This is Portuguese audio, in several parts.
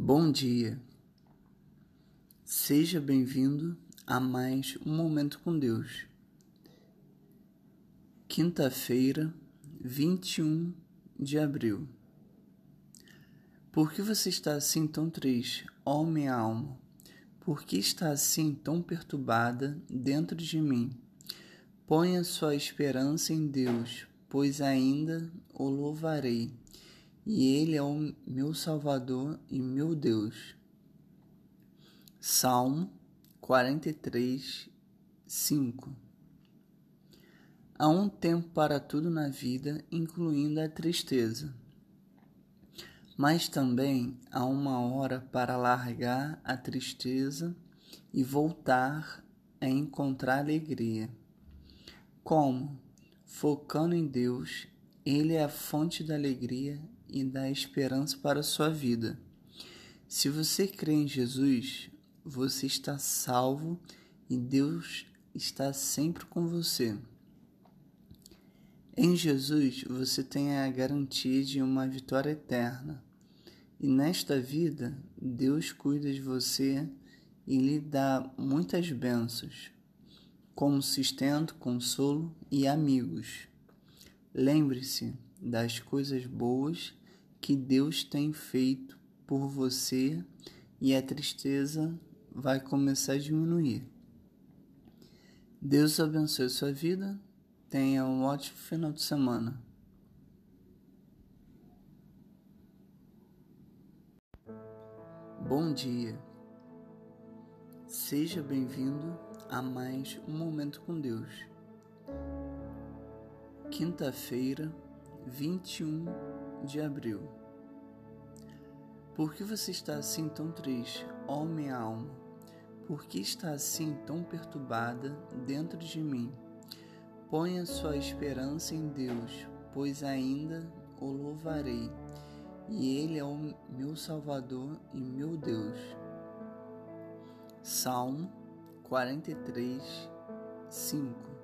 Bom dia. Seja bem-vindo a mais um momento com Deus. Quinta-feira, 21 de abril. Por que você está assim tão triste, ó minha alma? Por que está assim tão perturbada dentro de mim? Ponha sua esperança em Deus, pois ainda o louvarei e Ele é o meu Salvador e meu Deus. Salmo 43, 5 Há um tempo para tudo na vida, incluindo a tristeza. Mas também há uma hora para largar a tristeza e voltar a encontrar alegria. Como? Focando em Deus, Ele é a fonte da alegria e dá esperança para a sua vida. Se você crê em Jesus, você está salvo e Deus está sempre com você. Em Jesus você tem a garantia de uma vitória eterna. E nesta vida, Deus cuida de você e lhe dá muitas bênçãos, como sustento, consolo e amigos. Lembre-se das coisas boas que Deus tem feito por você e a tristeza vai começar a diminuir. Deus abençoe sua vida. Tenha um ótimo final de semana. Bom dia. Seja bem-vindo a mais um momento com Deus. Quinta-feira, 21 de abril. Por que você está assim tão triste, ó minha alma? Por que está assim tão perturbada dentro de mim? Ponha sua esperança em Deus, pois ainda o louvarei, e Ele é o meu Salvador e meu Deus. Salmo 43, 5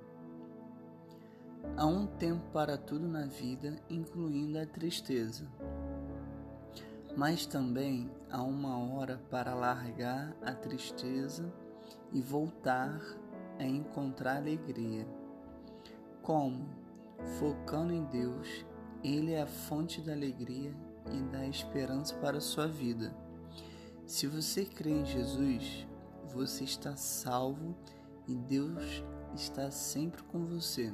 Há um tempo para tudo na vida, incluindo a tristeza. Mas também há uma hora para largar a tristeza e voltar a encontrar alegria. Como? Focando em Deus, Ele é a fonte da alegria e da esperança para a sua vida. Se você crê em Jesus, você está salvo e Deus está sempre com você.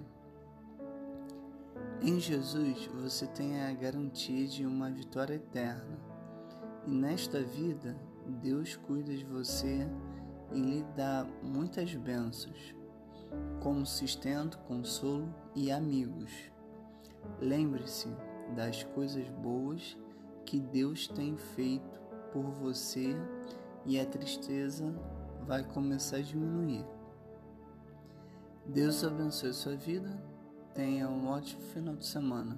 Em Jesus você tem a garantia de uma vitória eterna. E nesta vida, Deus cuida de você e lhe dá muitas bênçãos, como sustento, consolo e amigos. Lembre-se das coisas boas que Deus tem feito por você e a tristeza vai começar a diminuir. Deus abençoe sua vida Tenha um ótimo final de semana.